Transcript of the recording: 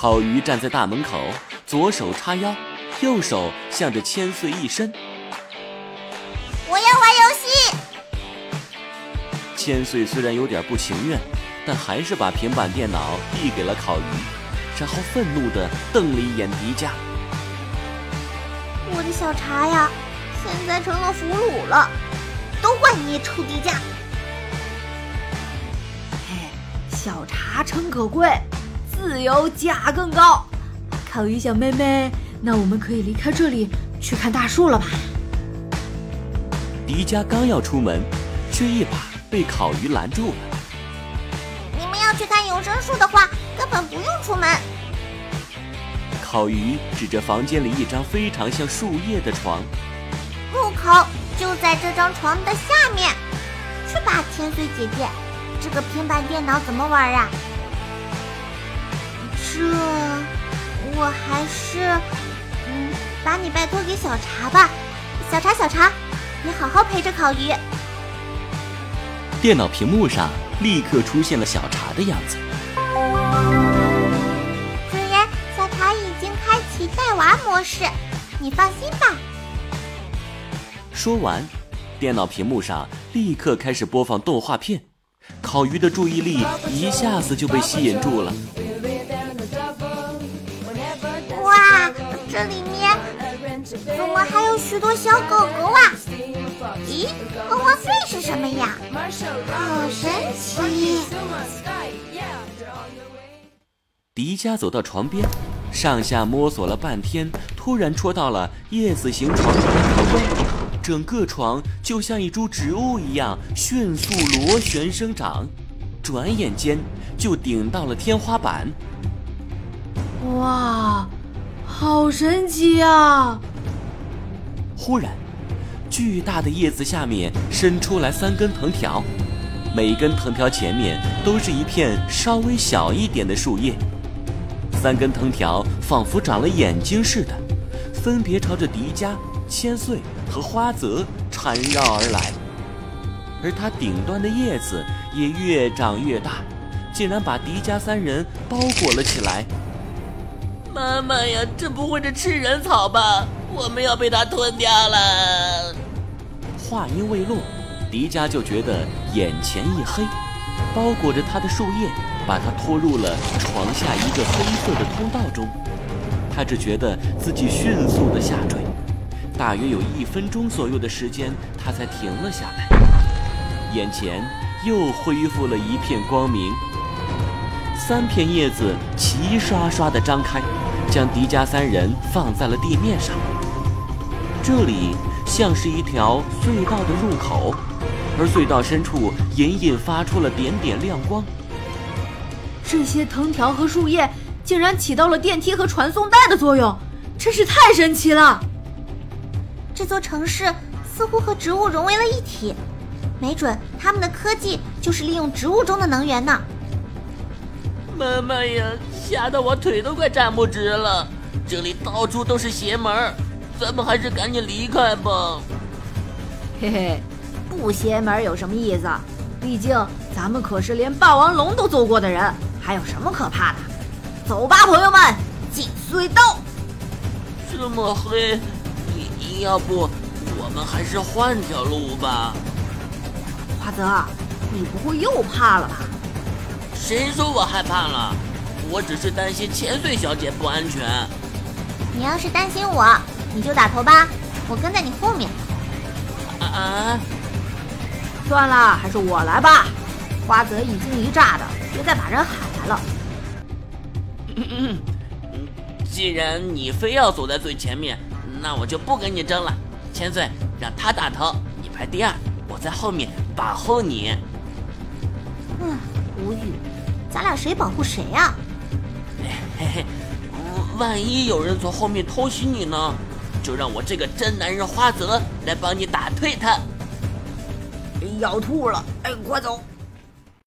烤鱼站在大门口，左手叉腰，右手向着千岁一伸。我要玩游戏。千岁虽然有点不情愿，但还是把平板电脑递给了烤鱼，然后愤怒地瞪了一眼迪迦。我的小茶呀，现在成了俘虏了，都怪你，臭迪迦！嘿，小茶诚可贵，自由价更高。烤鱼小妹妹，那我们可以离开这里去看大树了吧？迪迦刚要出门，却一把。被烤鱼拦住了。你们要去看永生树的话，根本不用出门。烤鱼指着房间里一张非常像树叶的床，入口就在这张床的下面。去吧，千岁姐姐，这个平板电脑怎么玩啊？这，我还是，嗯，把你拜托给小茶吧。小茶，小茶，你好好陪着烤鱼。电脑屏幕上立刻出现了小茶的样子。主人，小茶已经开启带娃模式，你放心吧。说完，电脑屏幕上立刻开始播放动画片，烤鱼的注意力一下子就被吸引住了。这里面怎么还有许多小狗狗啊？咦，梦幻费是什么呀？好神奇！迪迦走到床边，上下摸索了半天，突然戳到了叶子形床的开关，整个床就像一株植物一样迅速螺旋生长，转眼间就顶到了天花板。哇，好神奇啊！忽然。巨大的叶子下面伸出来三根藤条，每根藤条前面都是一片稍微小一点的树叶。三根藤条仿佛长了眼睛似的，分别朝着迪迦、千岁和花泽缠绕而来。而它顶端的叶子也越长越大，竟然把迪迦三人包裹了起来。妈妈呀，这不会是吃人草吧？我们要被它吞掉了。话音未落，迪迦就觉得眼前一黑，包裹着他的树叶把他拖入了床下一个黑色的通道中。他只觉得自己迅速的下坠，大约有一分钟左右的时间，他才停了下来。眼前又恢复了一片光明，三片叶子齐刷刷的张开，将迪迦三人放在了地面上。这里。像是一条隧道的入口，而隧道深处隐隐发出了点点亮光。这些藤条和树叶竟然起到了电梯和传送带的作用，真是太神奇了！这座城市似乎和植物融为了一体，没准他们的科技就是利用植物中的能源呢。妈妈呀，吓得我腿都快站不直了！这里到处都是邪门。咱们还是赶紧离开吧。嘿嘿，不邪门有什么意思？毕竟咱们可是连霸王龙都揍过的人，还有什么可怕的？走吧，朋友们，进隧道。这么黑，你要不我们还是换条路吧？华泽，你不会又怕了吧？谁说我害怕了？我只是担心千岁小姐不安全。你要是担心我。你就打头吧，我跟在你后面。啊，算了，还是我来吧。花泽一惊一乍的，别再把人喊来了。嗯嗯，既然你非要走在最前面，那我就不跟你争了。千岁，让他打头，你排第二，我在后面保护你。嗯，无语，咱俩谁保护谁呀？嘿嘿，万一有人从后面偷袭你呢？就让我这个真男人花泽来帮你打退他。咬吐了，哎，快走！